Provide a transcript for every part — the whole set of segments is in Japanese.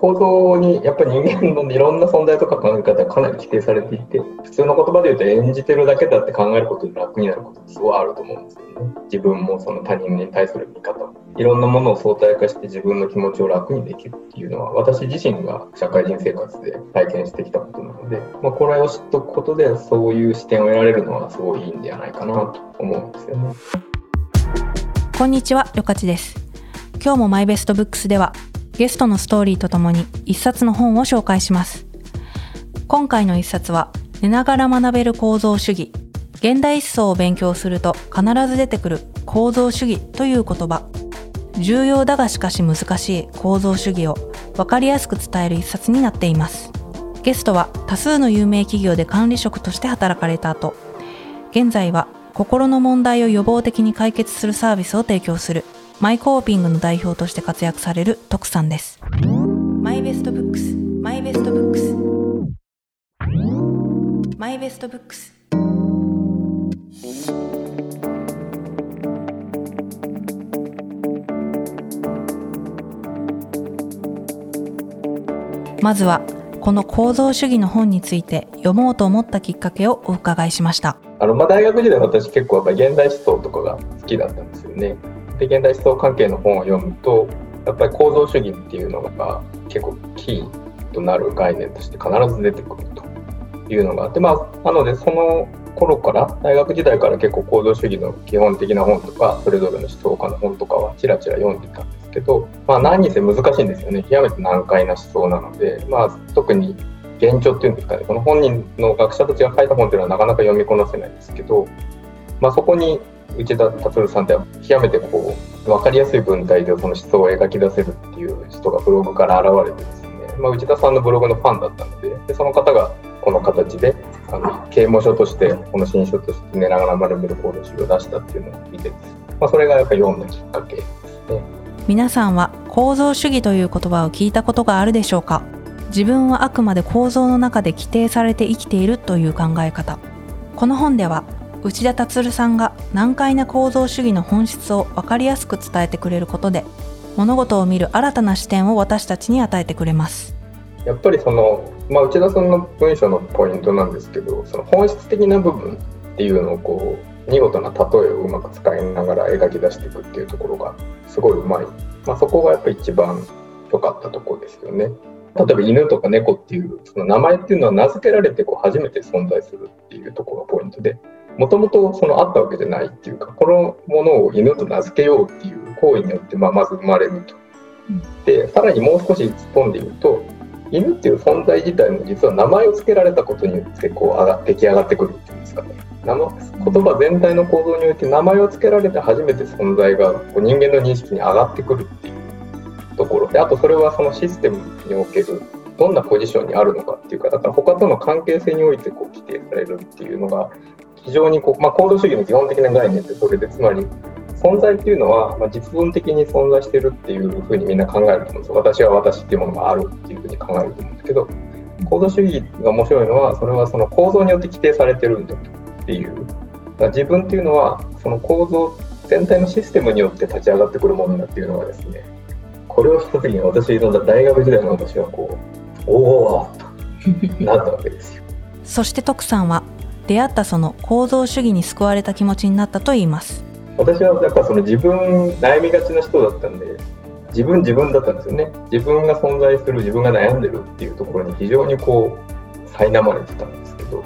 構造にやっぱり人間のいろんな存在とか考え方がかなり規定されていて普通の言葉で言うと演じてるだけだって考えることで楽になることってすごいあると思うんですよね。自分もその他人に対する見方。いろんなものを相対化して自分の気持ちを楽にできるっていうのは私自身が社会人生活で体験してきたことなので、まあ、これを知っておくことでそういう視点を得られるのはすごいいいんじゃないかなと思うんですよね。こんにちはよかちです。今日もマイベストブックスではゲストのストーリーとともに一冊の本を紹介します。今回の一冊は、寝ながら学べる構造主義。現代思想を勉強すると必ず出てくる構造主義という言葉。重要だがしかし難しい構造主義を分かりやすく伝える一冊になっています。ゲストは多数の有名企業で管理職として働かれた後、現在は心の問題を予防的に解決するサービスを提供するマイコーピングの代表として活躍される徳さんです。マイベストブックス、マイベストブックス、マイベストブックス。まずはこの構造主義の本について読もうと思ったきっかけをお伺いしましたあの、まあ、大学時代私結構やっぱ現代思想とかが好きだったんですよねで現代思想関係の本を読むとやっぱり構造主義っていうのが結構キーとなる概念として必ず出てくるというのがあってまあなのでその頃から大学時代から結構構造主義の基本的な本とかそれぞれの思想家の本とかはちらちら読んでたんですけど、まあ、何にせ難しいんですよね。極めて難解な思想なので、まあ、特に現状っていうんですかね。この本人の学者たちが書いた本っていうのはなかなか読みこなせないんですけど、まあ、そこに内田達さんって極めてこう分かりやすい文体でその思想を描き出せるっていう人がブログから現れてですね、まあ、内田さんのブログのファンだったのででその方がこの形であの啓蒙書としてこの新書として寝ながら学べる行動集を出したっていうのを見てまあ、それがやっぱ読んだきっかけですね。皆さんは構造主義という言葉を聞いたことがあるでしょうか？自分はあくまで構造の中で規定されて生きているという考え方。この本では内田達さんが難解な構造主義の本質を分かりやすく伝えてくれることで物事を見る新たな視点を私たちに与えてくれます。やっぱりその、まあ、内田さんの文章のポイントなんですけどその本質的な部分っていうのをこう見事な例えをうまく使いながら描き出していくっていうところがすごいうまい、まあ、そこがやっぱり一番良かったところですよね。例えば犬とか猫っていうその名前っていうのは名付けられてこう初めて存在するっていうところがポイントでもともとそのあったわけじゃないっていうかこのものを犬と名付けようっていう行為によってまあまず生まれると。でさらにもう少し突っ込んで言うと犬っていう存在自体も実は名前を付けられたことによってこう上が出来上がってくるっていうんですかね。言葉全体の構造において名前を付けられて初めて存在がこう人間の認識に上がってくるっていうところであとそれはそのシステムにおけるどんなポジションにあるのかっていうかだから他との関係性においてこう規定されるっていうのが非常にこう、まあ、行動主義の基本的な概念ってそれでつまり存在っていうのは、まあ、実存的に存在してるっていうふうにみんな考えると思うんですよ。私は私っていうものがあるっていうふうに考えると思うんですけど行動主義が面白いのはそれはその構造によって規定されてるんだっていう。自分っていうのはその構造全体のシステムによって立ち上がってくるものだっていうのがですねこれをした時に私の大学時代の私はこうおおとなったわけですよ。そして徳さんは出会ったその構造主義に救われた気持ちになったと言います。私はやっぱその自分悩みがちな人だったんで自分自分だったんですよね。自分が存在する自分が悩んでるっていうところに非常にこう苛まれてたんですけど、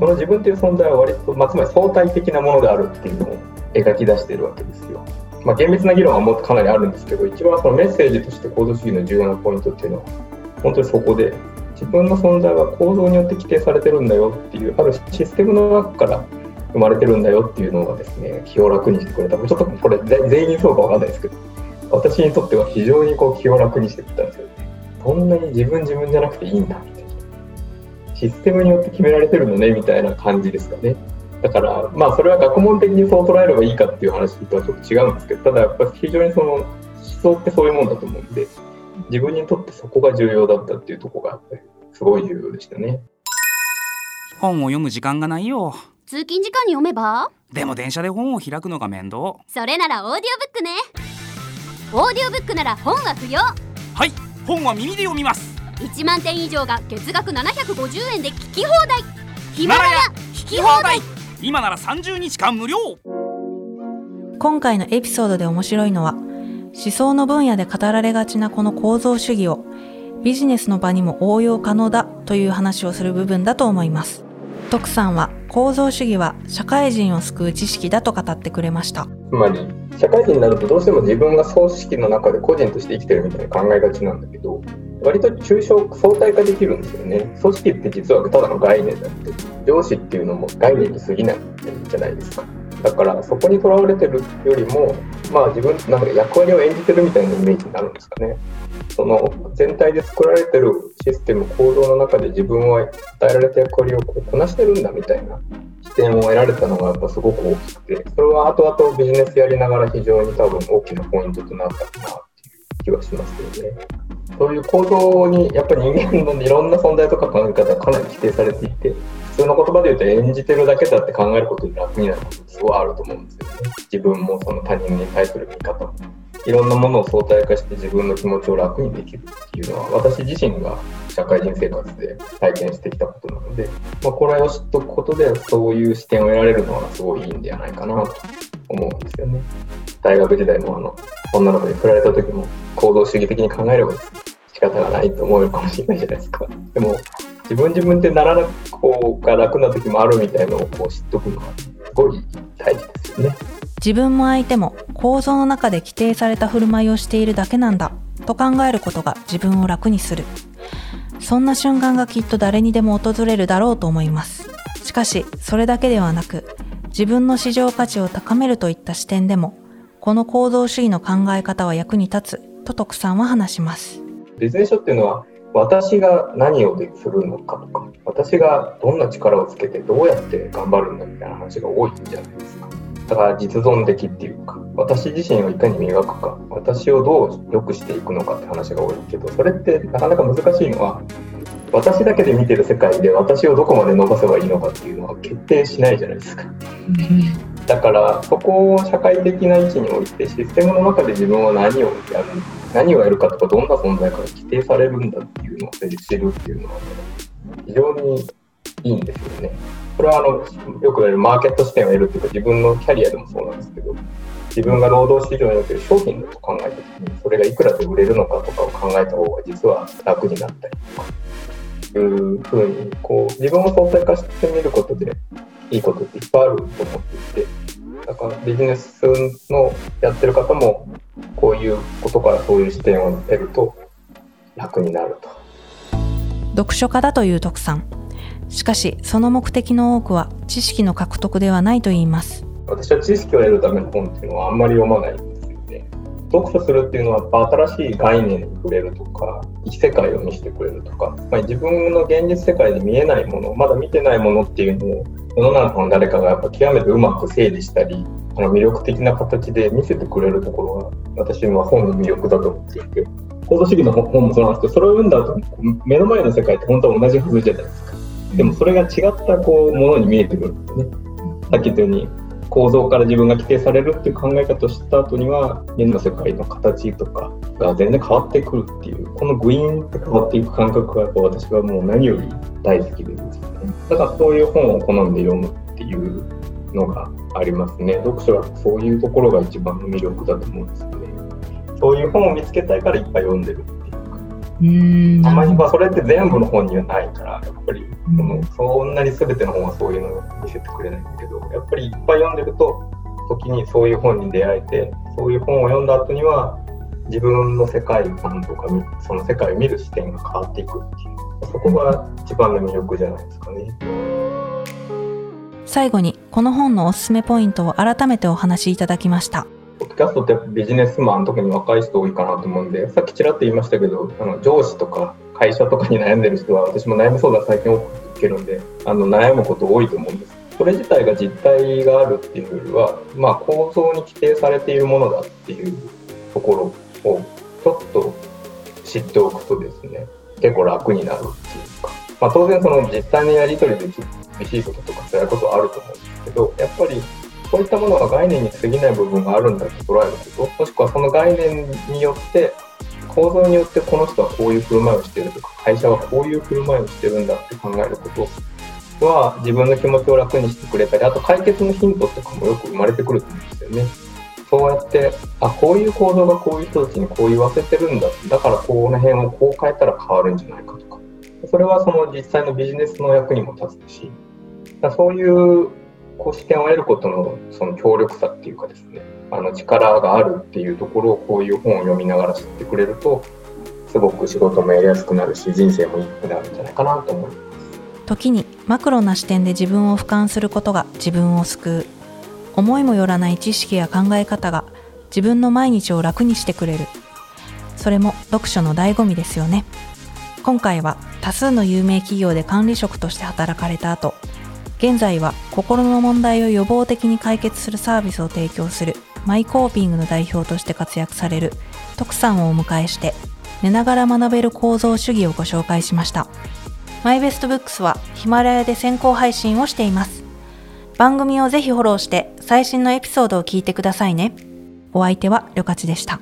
その自分っていう存在は割と、まあ、つまり相対的なものであるっていうのを描き出しているわけですよ。まあ、厳密な議論はもっとかなりあるんですけど一番そのメッセージとして構造主義の重要なポイントっていうのは本当にそこで自分の存在は構造によって規定されてるんだよっていうあるシステムの中から生まれてるんだよっていうのがですね気を楽にしてくれた。ちょっとこれ全員そうかわかんないですけど私にとっては非常にこう気を楽にしてくれたんですよね。そんなに自分自分じゃなくていいんだみたいな。システムによって決められてるのねみたいな感じですかね。だからまあそれは学問的にそう捉えればいいかっていう話とはちょっと違うんですけどただやっぱり非常にその思想ってそういうもんだと思うんで自分にとってそこが重要だったっていうとこがすごい重要でしたね。本を読む時間がないよ。通勤時間に読めば？でも電車で本を開くのが面倒。それならオーディオブックね。オーディオブックなら本は不要。はい本は耳で読みます。1万点以上が月額750円で聞き放題。ヒマラヤ聞き放題。今なら30日間無料。今回のエピソードで面白いのは思想の分野で語られがちなこの構造主義をビジネスの場にも応用可能だという話をする部分だと思います。徳さんは構造主義は社会人を救う知識だと語ってくれました。つまり社会人になるとどうしても自分が組織の中で個人として生きてるみたいに考えがちなんだけど割と抽象相対化できるんですよね。組織って実はただの概念だって。上司っていうのも概念に過ぎないじゃないですか。だからそこにとらわれてるよりもまあ自分なんか役割を演じてるみたいなイメージになるんですかねその全体で作られてるシステム行動の中で自分は与えられた役割をここなしてるんだみたいな視点を得られたのがやっぱすごく大きくてそれは後々ビジネスやりながら非常に多分大きなポイントとなったかなっていう気はしますよね。そういう行動にやっぱり人間のいろんな存在とか考え方がかなり規定されていて普通の言葉で言うと演じてるだけだって考えることに楽になることってすごいあると思うんですよね。自分もその他人に対する見方もいろんなものを相対化して自分の気持ちを楽にできるっていうのは私自身が社会人生活で体験してきたことなので、まあ、これを知っておくことでそういう視点を得られるのはすごいいいんではないかなと思うんですよね。大学時代もあの女の子に振られた時も行動主義的に考えればですね仕方がないと思うかもしれないじゃないですか。でも自分自分でならなくこうが楽な時もあるみたいのをこう知っておくのはすごい大事ですよね。自分も相手も構造の中で規定された振る舞いをしているだけなんだと考えることが自分を楽にする。そんな瞬間がきっと誰にでも訪れるだろうと思います。しかし、それだけではなく、自分の市場価値を高めるといった視点でも、この構造主義の考え方は役に立つと徳さんは話します。ビジネス書っていうのは私が何をするのかとか私がどんな力をつけてどうやって頑張るんだみたいな話が多いじゃないですかだから実存的っていうか私自身をいかに磨くか私をどう良くしていくのかって話が多いけどそれってなかなか難しいのは私だけで見てる世界で私をどこまで伸ばせばいいのかっていうのは決定しないじゃないですか。だからそこを社会的な位置においてシステムの中で自分は何をやる何をやるかとかどんな存在かが規定されるんだっていうのを知るっていうのは、ね、非常にいいんですよね。これはあのよく言われるマーケット視点を得るっていうか自分のキャリアでもそうなんですけど自分が労働市場における商品だと考えた時にそれがいくらで売れるのかとかを考えた方が実は楽になったりとかいうふうにこう自分を相対化してみることでいいことっていっぱいあると思っていてだからビジネスのやってる方もこういうことからそういう視点を得ると楽になると。読書家だという徳さん。しかしその目的の多くは知識の獲得ではないと言います。私は知識を得るための本っていうのはあんまり読まないんですよね。読書するっていうのは新しい概念に触れるとか異世界を見せてくれるとか、まあ、自分の現実世界で見えないものまだ見てないものっていうのを世の中の誰かがやっぱ極めてうまく整理したりあの魅力的な形で見せてくれるところが私は本の魅力だと思っていて行動主義の本もそうなんですけどそれを読んだ後目の前の世界って本当は同じはずじゃないですか。でもそれが違ったこうものに見えてくるんですね。さっき言ったように構造から自分が規定されるっていう考え方を知った後には現の世界の形とかが全然変わってくるっていうこのグイーンって変わっていく感覚がやっぱ私はもう何より大好きでですね。だからそういう本を好んで読むっていうのがありますね。読書はそういうところが一番の魅力だと思うんですよね。そういう本を見つけたいからいっぱい読んでるっていう。かうん。たまにはそれって全部の本にはないからやっぱり。そのそんなに全ての本はそういうのを見せてくれないんだけどやっぱりいっぱい読んでると時にそういう本に出会えてそういう本を読んだ後には自分の世界観とかその世界を見る視点が変わっていくっていう。そこが一番の魅力じゃないですかね。最後にこの本のおすすめポイントを改めてお話しいただきました。ッドキャストってビジネスマン特に若い人多いかなと思うんでさっきちらっと言いましたけどあの上司とか会社とかに悩んでる人は私も悩み相談最近多く受けるんであの悩むこと多いと思うんです。それ自体が実態があるっていうよりは、まあ、構造に規定されているものだっていうところをちょっと知っておくとですね結構楽になるっていうか、まあ、当然その実際のやり取りで厳しいこととか辛いことはあると思うんですけどやっぱりこういったものは概念に過ぎない部分があるんだと捉えることもしくはその概念によって構造によってこの人はこういう振る舞いをしてるとか会社はこういう振る舞いをしてるんだって考えることは自分の気持ちを楽にしてくれたりあと解決のヒントとかもよく生まれてくると思うんですよね。そうやってあこういう行動がこういう人たちにこう言わせてるんだだからこの辺をこう変えたら変わるんじゃないかとかそれはその実際のビジネスの役にも立つしそういうこう視点を得ることのその強力さっていうかですねあの力があるっていうところをこういう本を読みながら知ってくれるとすごく仕事もやりやすくなるし人生もいいくなるんじゃないかなと思います。時にマクロな視点で自分を俯瞰することが自分を救う。思いもよらない知識や考え方が自分の毎日を楽にしてくれる。それも読書の醍醐味ですよね。今回は多数の有名企業で管理職として働かれた後現在は心の問題を予防的に解決するサービスを提供するマイコーピングの代表として活躍される徳さんをお迎えして寝ながら学べる構造主義をご紹介しました。マイベストブックスはヒマラヤで先行配信をしています。番組をぜひフォローして最新のエピソードを聞いてくださいね。お相手はりょかちでした。